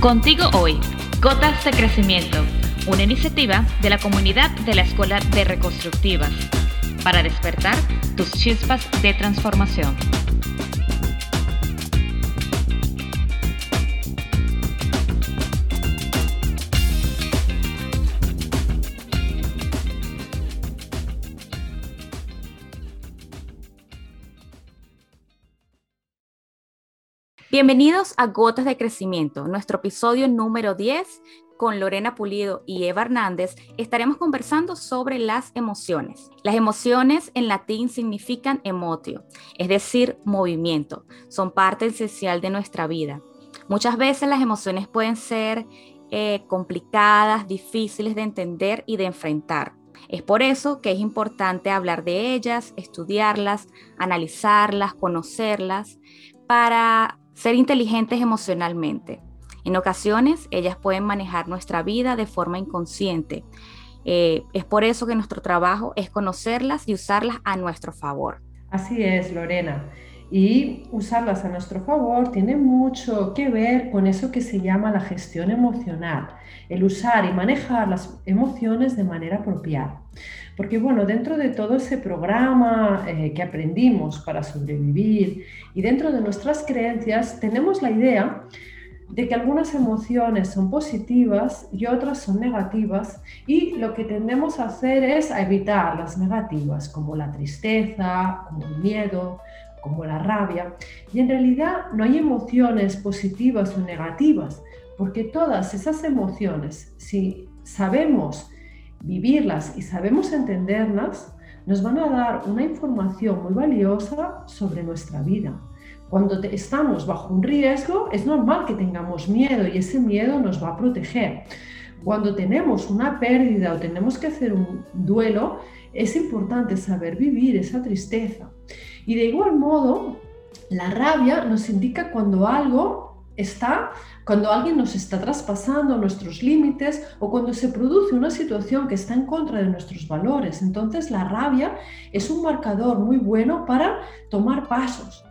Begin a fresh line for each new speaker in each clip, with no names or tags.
Contigo hoy, Gotas de Crecimiento, una iniciativa de la comunidad de la Escuela de Reconstructivas, para despertar tus chispas de transformación. Bienvenidos a Gotas de Crecimiento, nuestro episodio número 10. Con Lorena Pulido y Eva Hernández estaremos conversando sobre las emociones. Las emociones en latín significan emotio, es decir, movimiento. Son parte esencial de nuestra vida. Muchas veces las emociones pueden ser eh, complicadas, difíciles de entender y de enfrentar. Es por eso que es importante hablar de ellas, estudiarlas, analizarlas, conocerlas, para ser inteligentes emocionalmente. En ocasiones, ellas pueden manejar nuestra vida de forma inconsciente. Eh, es por eso que nuestro trabajo es conocerlas y usarlas a nuestro favor.
Así es, Lorena. Y usarlas a nuestro favor tiene mucho que ver con eso que se llama la gestión emocional, el usar y manejar las emociones de manera apropiada. Porque bueno, dentro de todo ese programa eh, que aprendimos para sobrevivir y dentro de nuestras creencias tenemos la idea de que algunas emociones son positivas y otras son negativas y lo que tendemos a hacer es a evitar las negativas como la tristeza, como el miedo, como la rabia. Y en realidad no hay emociones positivas o negativas, porque todas esas emociones, si sabemos vivirlas y sabemos entenderlas, nos van a dar una información muy valiosa sobre nuestra vida. Cuando estamos bajo un riesgo, es normal que tengamos miedo y ese miedo nos va a proteger. Cuando tenemos una pérdida o tenemos que hacer un duelo, es importante saber vivir esa tristeza. Y de igual modo, la rabia nos indica cuando algo está, cuando alguien nos está traspasando nuestros límites o cuando se produce una situación que está en contra de nuestros valores. Entonces la rabia es un marcador muy bueno para tomar pasos.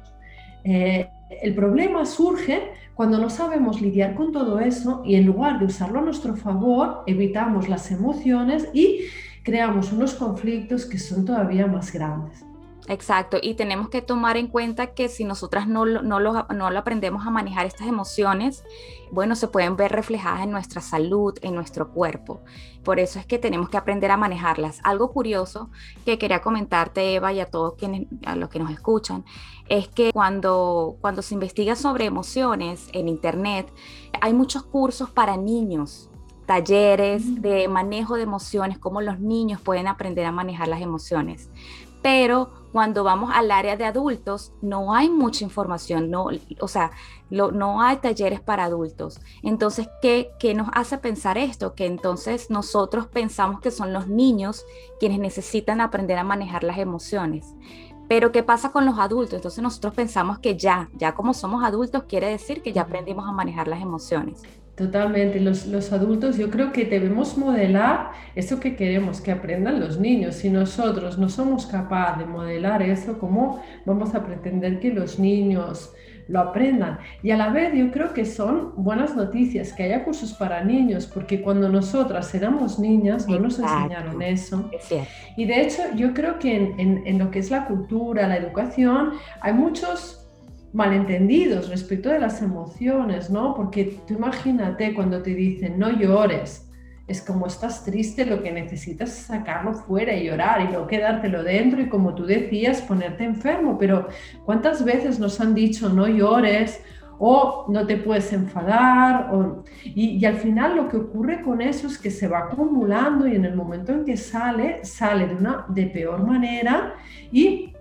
Eh, el problema surge cuando no sabemos lidiar con todo eso y en lugar de usarlo a nuestro favor, evitamos las emociones y creamos unos conflictos que son todavía más grandes.
Exacto, y tenemos que tomar en cuenta que si nosotras no, no, lo, no lo aprendemos a manejar estas emociones, bueno, se pueden ver reflejadas en nuestra salud, en nuestro cuerpo. Por eso es que tenemos que aprender a manejarlas. Algo curioso que quería comentarte, Eva, y a todos quienes, a los que nos escuchan, es que cuando, cuando se investiga sobre emociones en Internet, hay muchos cursos para niños talleres de manejo de emociones, cómo los niños pueden aprender a manejar las emociones. Pero cuando vamos al área de adultos, no hay mucha información, no, o sea, no hay talleres para adultos. Entonces, ¿qué, ¿qué nos hace pensar esto? Que entonces nosotros pensamos que son los niños quienes necesitan aprender a manejar las emociones. Pero ¿qué pasa con los adultos? Entonces nosotros pensamos que ya, ya como somos adultos, quiere decir que ya aprendimos a manejar las emociones.
Totalmente, los, los, adultos yo creo que debemos modelar eso que queremos que aprendan los niños. Si nosotros no somos capaces de modelar eso, ¿cómo vamos a pretender que los niños lo aprendan? Y a la vez yo creo que son buenas noticias que haya cursos para niños, porque cuando nosotras éramos niñas no nos enseñaron eso. Y de hecho yo creo que en, en, en lo que es la cultura, la educación, hay muchos malentendidos respecto de las emociones, ¿no? Porque tú imagínate cuando te dicen no llores, es como estás triste, lo que necesitas es sacarlo fuera y llorar y no quedártelo dentro y como tú decías, ponerte enfermo. Pero ¿cuántas veces nos han dicho no llores o no te puedes enfadar? y, y, al final lo que ocurre con eso es que se va acumulando y en el momento en que sale, sale de una de peor manera y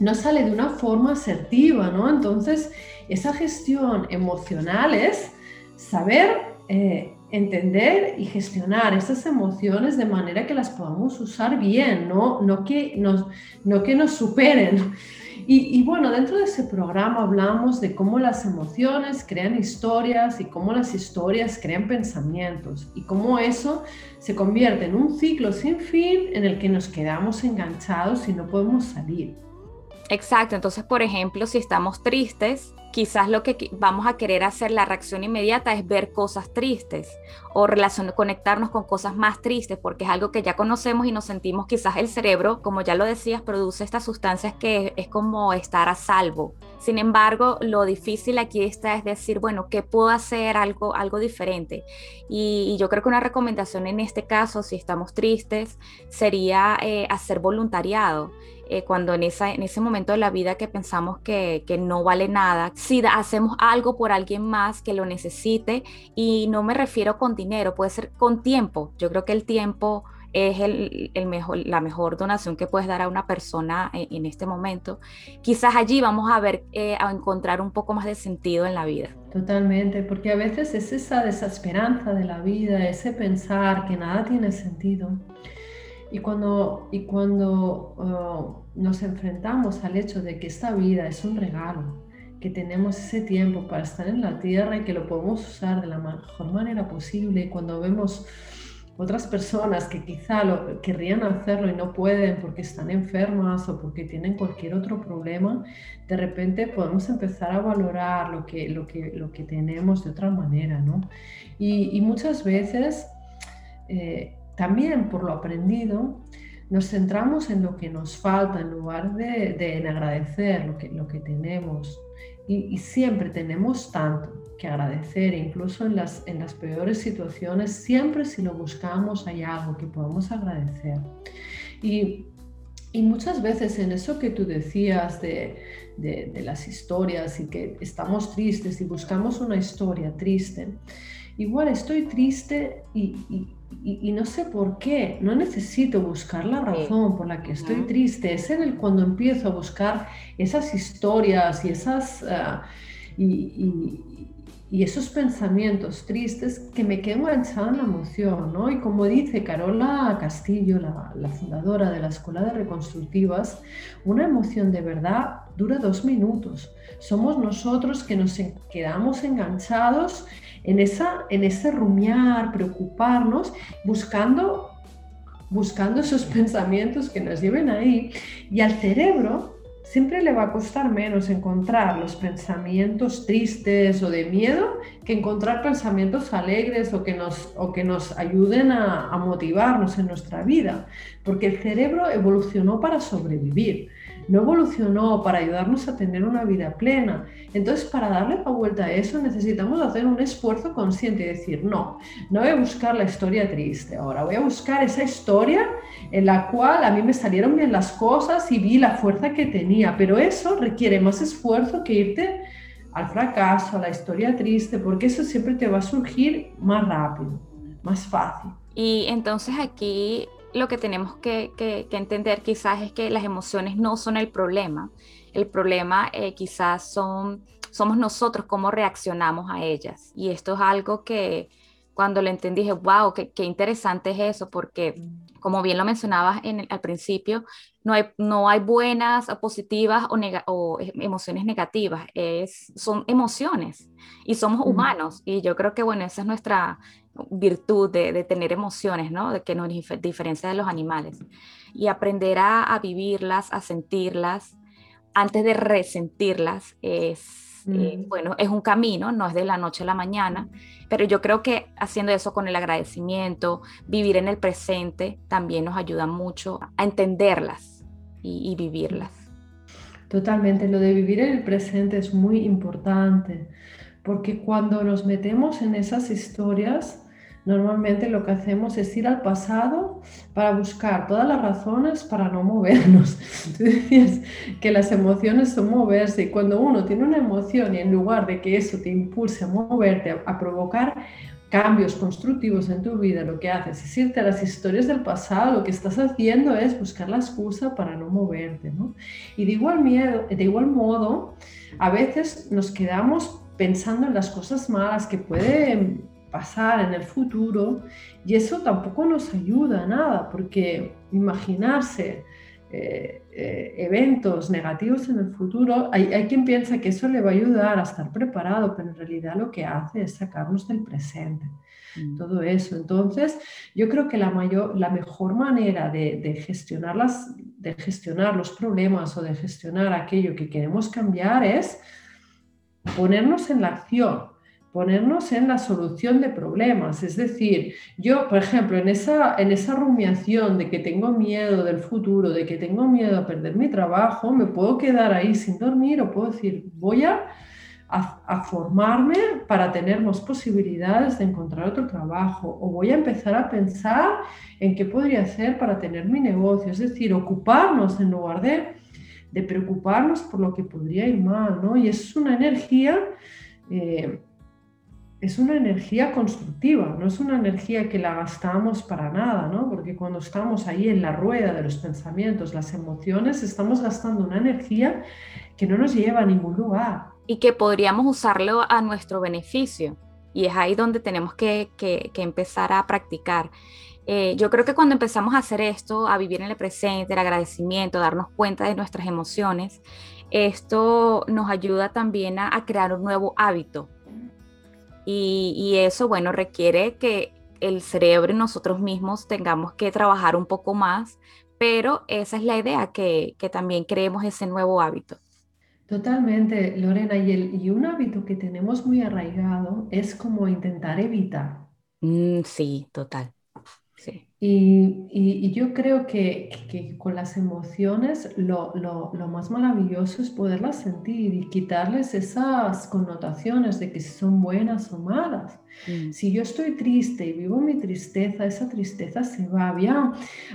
no sale de una forma asertiva, ¿no? Entonces, esa gestión emocional es saber eh, entender y gestionar esas emociones de manera que las podamos usar bien, no, no, que, nos, no que nos superen. Y, bueno, dentro de ese programa hablamos de cómo las emociones crean historias y cómo las historias crean pensamientos y cómo eso se convierte en un ciclo sin fin en el que nos quedamos enganchados y no podemos salir.
Exacto, entonces por ejemplo, si estamos tristes, quizás lo que vamos a querer hacer, la reacción inmediata es ver cosas tristes o conectarnos con cosas más tristes, porque es algo que ya conocemos y nos sentimos, quizás el cerebro, como ya lo decías, produce estas sustancias que es como estar a salvo. Sin embargo, lo difícil aquí está es decir, bueno, ¿qué puedo hacer algo, algo diferente? Y, yo creo que una recomendación en este caso, si estamos tristes, sería eh, hacer voluntariado. Eh, cuando en, esa, en ese momento de la vida que pensamos que, que no vale nada, si hacemos algo por alguien más que lo necesite, y no me refiero con dinero, puede ser con tiempo. Yo creo que el tiempo es el, el mejor, la mejor donación que puedes dar a una persona en, este momento. Quizás allí vamos a ver, eh, a encontrar un poco más de sentido en la vida.
Totalmente, porque a veces es esa desesperanza de la vida, ese pensar que nada tiene sentido. Y cuando, y cuando uh, nos enfrentamos al hecho de que esta vida es un regalo, que tenemos ese tiempo para estar en la tierra y que lo podemos usar de la mejor manera posible, cuando vemos otras personas que quizá lo, querrían hacerlo y no pueden porque están enfermas o porque tienen cualquier otro problema, de repente podemos empezar a valorar lo que, lo que, lo que tenemos de otra manera, ¿no? Y, y muchas veces eh, también por lo aprendido, nos centramos en lo que nos falta en lugar de, en agradecer lo que, lo que tenemos. Y, siempre tenemos tanto que agradecer, incluso en las, en las peores situaciones, siempre si lo buscamos hay algo que podemos agradecer. Y, y muchas veces en eso que tú decías de, de, de, las historias y que estamos tristes y buscamos una historia triste, igual estoy triste y, y, no sé por qué, no necesito buscar la razón por la que estoy triste, es en el cuando empiezo a buscar esas historias y esas... Ah, y, esos pensamientos tristes que me quedo enganchada en la emoción, ¿no? Y como dice Carola Castillo, la, la, fundadora de la Escuela de Reconstructivas, una emoción de verdad dura dos minutos. Somos nosotros que nos quedamos enganchados en, esa, en ese rumiar, preocuparnos, buscando, buscando esos pensamientos que nos lleven ahí. Y al cerebro siempre le va a costar menos encontrar los pensamientos tristes o de miedo que encontrar pensamientos alegres o que nos, o que nos ayuden a, a motivarnos en nuestra vida, porque el cerebro evolucionó para sobrevivir no evolucionó para ayudarnos a tener una vida plena. Entonces, para darle la vuelta a eso, necesitamos hacer un esfuerzo consciente y decir, no, no voy a buscar la historia triste ahora, voy a buscar esa historia en la cual a mí me salieron bien las cosas y vi la fuerza que tenía, pero eso requiere más esfuerzo que irte al fracaso, a la historia triste, porque eso siempre te va a surgir más rápido, más fácil.
Y entonces aquí lo que tenemos que, entender quizás es que las emociones no son el problema. El problema eh, quizás son, somos nosotros cómo reaccionamos a ellas. Y esto es algo que cuando lo entendí dije, wow, qué, interesante es eso, porque como bien lo mencionabas en al principio, no hay, no hay buenas o positivas o, o emociones negativas, es, son emociones y somos humanos. Y yo creo que, bueno, esa es nuestra virtud de, tener emociones, ¿no? De que nos diferencia de los animales. Y aprender a, vivirlas, a sentirlas, antes de resentirlas, es, eh, mm. bueno, es un camino, no es de la noche a la mañana, pero yo creo que haciendo eso con el agradecimiento, vivir en el presente, también nos ayuda mucho a entenderlas y, y vivirlas.
Totalmente, lo de vivir en el presente es muy importante, porque cuando nos metemos en esas historias, normalmente lo que hacemos es ir al pasado para buscar todas las razones para no movernos. Tú decías que las emociones son moverse y cuando uno tiene una emoción y en lugar de que eso te impulse a moverte, a, provocar cambios constructivos en tu vida, lo que haces es irte a las historias del pasado, lo que estás haciendo es buscar la excusa para no moverte. Y de igual, miedo, de igual modo, a veces nos quedamos pensando en las cosas malas que pueden pasar en el futuro y eso tampoco nos ayuda a nada porque imaginarse eh, eh, eventos negativos en el futuro, hay, hay, quien piensa que eso le va a ayudar a estar preparado, pero en realidad lo que hace es sacarnos del presente. mm. todo eso. Entonces, yo creo que la, mayor, la mejor manera de, de, gestionar las, de gestionar los problemas o de gestionar aquello que queremos cambiar es ponernos en la acción ponernos en la solución de problemas. Es decir, yo, por ejemplo, en esa, en esa rumiación de que tengo miedo del futuro, de que tengo miedo a perder mi trabajo, me puedo quedar ahí sin dormir o puedo decir, voy a, a, formarme para tener más posibilidades de encontrar otro trabajo o voy a empezar a pensar en qué podría hacer para tener mi negocio. Es decir, ocuparnos en lugar de, de preocuparnos por lo que podría ir mal, ¿no? Y es una energía... Eh, es una energía constructiva, no es una energía que la gastamos para nada, ¿no? Porque cuando estamos ahí en la rueda de los pensamientos, las emociones, estamos gastando una energía que no nos lleva a ningún lugar.
Y que podríamos usarlo a nuestro beneficio. Y es ahí donde tenemos que, empezar a practicar. Eh, yo creo que cuando empezamos a hacer esto, a vivir en el presente, el agradecimiento, darnos cuenta de nuestras emociones, esto nos ayuda también a crear un nuevo hábito y, eso, bueno, requiere que el cerebro y nosotros mismos tengamos que trabajar un poco más, pero esa es la idea, que, también creemos ese nuevo hábito.
Totalmente, Lorena, y, el, y un hábito que tenemos muy arraigado es como intentar evitar.
Mm, sí, total.
Y, yo creo que, con las emociones lo, más maravilloso es poderlas sentir y quitarles esas connotaciones de que son buenas o malas. Mm. Si yo estoy triste y vivo mi tristeza, esa tristeza se va. Había,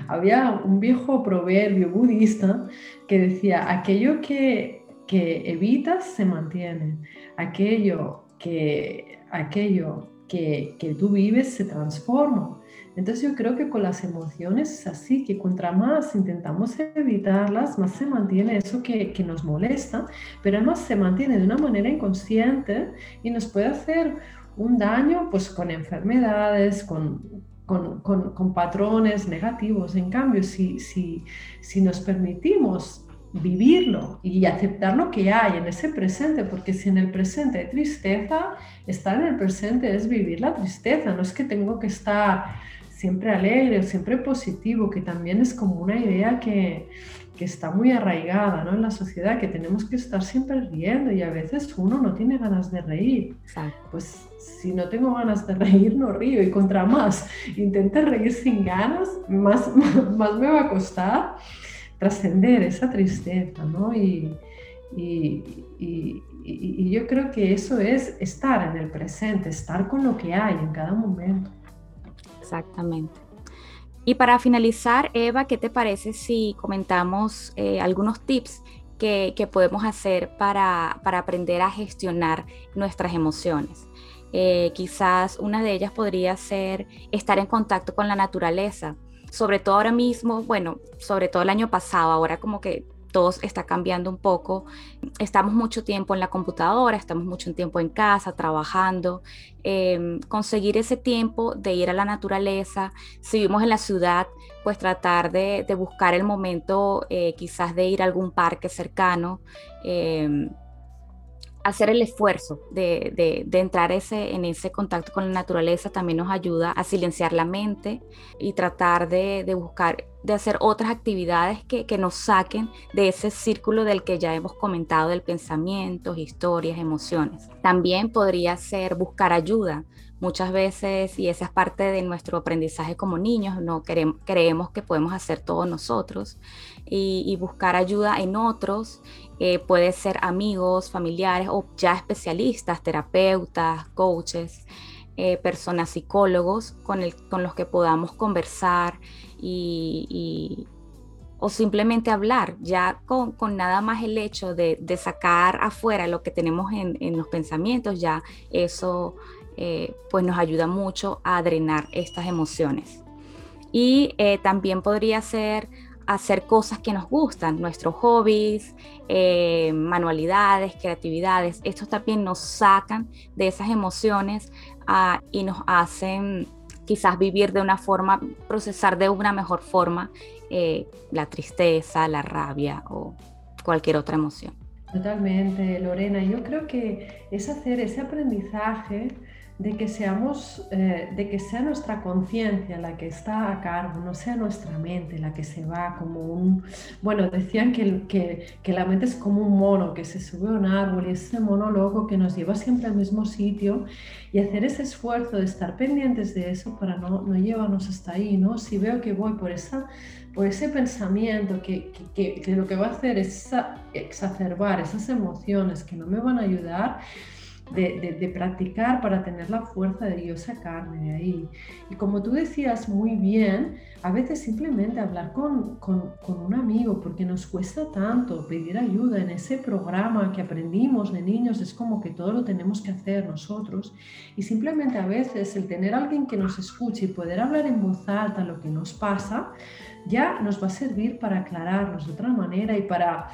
había un viejo proverbio budista que decía, aquello que, evitas se mantiene, aquello que, aquello que, tú vives se transforma. Entonces yo creo que con las emociones es así, que contra más intentamos evitarlas, más se mantiene eso que, que, nos molesta, pero además se mantiene de una manera inconsciente y nos puede hacer un daño pues con enfermedades, con, con, con, patrones negativos. En cambio, si, si, si nos permitimos vivirlo y aceptar lo que hay en ese presente, porque si en el presente hay tristeza, estar en el presente es vivir la tristeza, no es que tengo que estar siempre alegre, siempre positivo, que también es como una idea que, que está muy arraigada ¿no? en la sociedad, que tenemos que estar siempre riendo y a veces uno no tiene ganas de reír. Pues si no tengo ganas de reír, no río y contra más intente reír sin ganas, más, más me va a costar trascender esa tristeza, ¿no? Y, y, y, y yo creo que eso es estar en el presente, estar con lo que hay en cada momento.
Exactamente. Y para finalizar, Eva, ¿qué te parece si comentamos eh, algunos tips que, podemos hacer para, aprender a gestionar nuestras emociones? Eh, quizás una de ellas podría ser estar en contacto con la naturaleza, sobre todo ahora mismo, bueno, sobre todo el año pasado, ahora como que todo está cambiando un poco. Estamos mucho tiempo en la computadora, estamos mucho tiempo en casa, trabajando. Em, conseguir ese tiempo de ir a la naturaleza. Si vivimos en la ciudad, pues tratar de, buscar el momento eh, quizás de ir a algún parque cercano. Em, hacer el esfuerzo de, entrar ese, en ese contacto con la naturaleza también nos ayuda a silenciar la mente y tratar de, buscar, de hacer otras actividades que, nos saquen de ese círculo del que ya hemos comentado, del pensamiento, historias, emociones. También podría ser buscar ayuda. Muchas veces, y esa es parte de nuestro aprendizaje como niños, no queremos, creemos que podemos hacer todo nosotros y, buscar ayuda en otros, eh, puede ser amigos, familiares o ya especialistas, terapeutas, coaches, eh, personas psicólogos con, el, con los que podamos conversar y, o simplemente hablar, ya con, nada más el hecho de, sacar afuera lo que tenemos en, en los pensamientos, ya eso eh, pues nos ayuda mucho a drenar estas emociones. Y también podría ser hacer cosas que nos gustan, nuestros hobbies, eh, manualidades, creatividades. Estos también nos sacan de esas emociones ah, y nos hacen quizás vivir de una forma, procesar de una mejor forma eh, la tristeza, la rabia o cualquier otra emoción.
Totalmente, Lorena. Yo creo que es hacer ese aprendizaje de que seamos, eh, de que sea nuestra conciencia la que está a cargo, no sea nuestra mente la que se va como un, bueno, decían que, que, que la mente es como un mono que se sube a un árbol y ese mono loco que nos lleva siempre al mismo sitio y hacer ese esfuerzo de estar pendientes de eso para no, no llevarnos hasta ahí, ¿no? Si veo que voy por, esa, por ese pensamiento que, que, que lo que va a hacer es exacerbar esas emociones que no me van a ayudar, de, practicar para tener la fuerza de Dios sacarme de ahí. Y como tú decías muy bien, a veces simplemente hablar con, con, un amigo, porque nos cuesta tanto pedir ayuda en ese programa que aprendimos de niños, es como que todo lo tenemos que hacer nosotros. Y simplemente a veces el tener alguien que nos escuche y poder hablar en voz alta lo que nos pasa, ya nos va a servir para aclararnos de otra manera y para...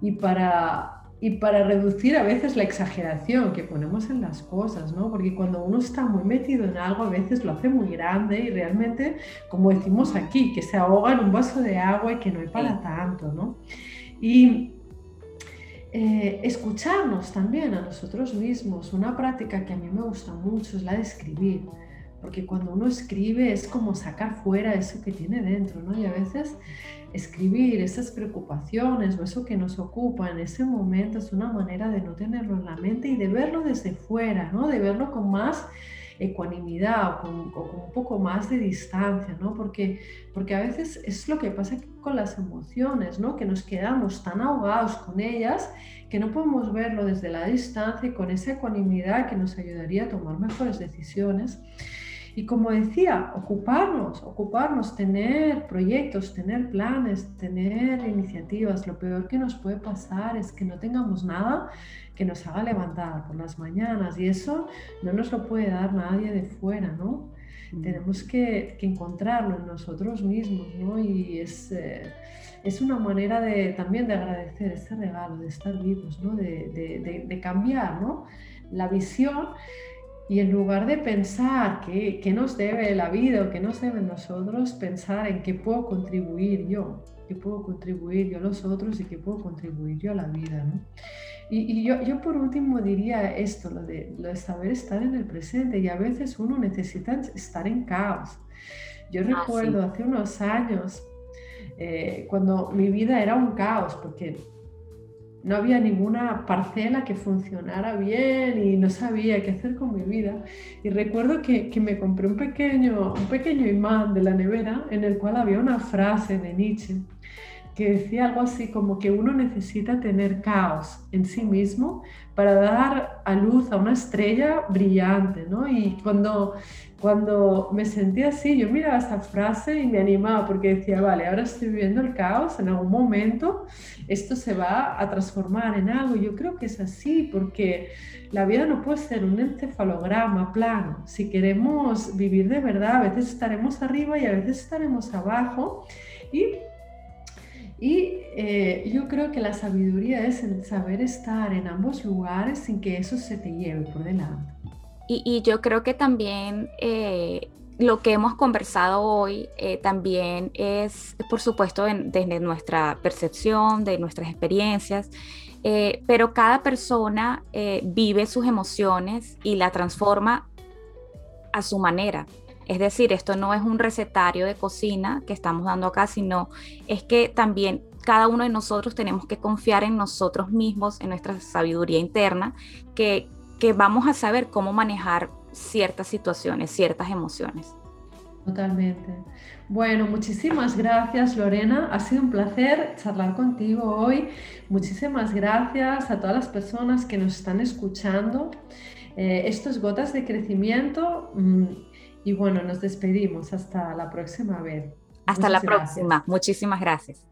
Y para y para reducir a veces la exageración que ponemos en las cosas, ¿no? Porque cuando uno está muy metido en algo, a veces lo hace muy grande y realmente, como decimos aquí, que se ahoga en un vaso de agua y que no hay para tanto, ¿no? Y eh, escucharnos también a nosotros mismos. Una práctica que a mí me gusta mucho es la de escribir, porque cuando uno escribe es como sacar fuera eso que tiene dentro, ¿no? Y a veces escribir esas preocupaciones o eso que nos ocupa en ese momento es una manera de no tenerlo en la mente y de verlo desde fuera, ¿no? De verlo con más ecuanimidad o con, un poco más de distancia, ¿no? Porque, porque a veces es lo que pasa con las emociones, ¿no? Que nos quedamos tan ahogados con ellas que no podemos verlo desde la distancia y con esa ecuanimidad que nos ayudaría a tomar mejores decisiones. Y como decía, ocuparnos, ocuparnos, tener proyectos, tener planes, tener iniciativas. Lo peor que nos puede pasar es que no tengamos nada que nos haga levantar por las mañanas y eso no nos lo puede dar nadie de fuera, ¿no? Mm. Tenemos que, encontrarlo en nosotros mismos, ¿no? Y es, eh, es una manera de, también de agradecer este regalo, de estar vivos, ¿no? De, de, de cambiar, ¿no? La visión y en lugar de pensar qué, nos debe la vida o qué nos debe nosotros, pensar en qué puedo contribuir yo, qué puedo contribuir yo a los otros y qué puedo contribuir yo a la vida. ¿no? Y, yo, yo, por último diría esto, lo de, lo de saber estar en el presente y a veces uno necesita estar en caos. Yo ah, recuerdo hace unos años, eh, cuando mi vida era un caos, porque no había ninguna parcela que funcionara bien y no sabía qué hacer con mi vida. Y recuerdo que, que, me compré un pequeño, un pequeño imán de la nevera en el cual había una frase de Nietzsche que decía algo así como que uno necesita tener caos en sí mismo para dar a luz a una estrella brillante, ¿no? Y cuando cuando me sentí así, yo miraba esa frase y me animaba porque decía, vale, ahora estoy viviendo el caos, en algún momento esto se va a transformar en algo. Yo creo que es así porque la vida no puede ser un encefalograma plano. Si queremos vivir de verdad, a veces estaremos arriba y a veces estaremos abajo. Y, y eh, yo creo que la sabiduría es saber estar en ambos lugares sin que eso se te lleve por delante.
Y, yo creo que también eh, lo que hemos conversado hoy eh, también es, por supuesto, desde nuestra percepción, de nuestras experiencias, eh, pero cada persona vive sus emociones y la transforma a su manera. Es decir, esto no es un recetario de cocina que estamos dando acá, sino es que también cada uno de nosotros tenemos que confiar en nosotros mismos, en nuestra sabiduría interna, que, que vamos a saber cómo manejar ciertas situaciones, ciertas emociones.
Totalmente. Bueno, muchísimas gracias Lorena. Ha sido un placer charlar contigo hoy. Muchísimas gracias a todas las personas que nos están escuchando. Eh, esto es Gotas de Crecimiento. Mm, y bueno, nos despedimos. Hasta la próxima vez.
Hasta la próxima. Muchísimas gracias.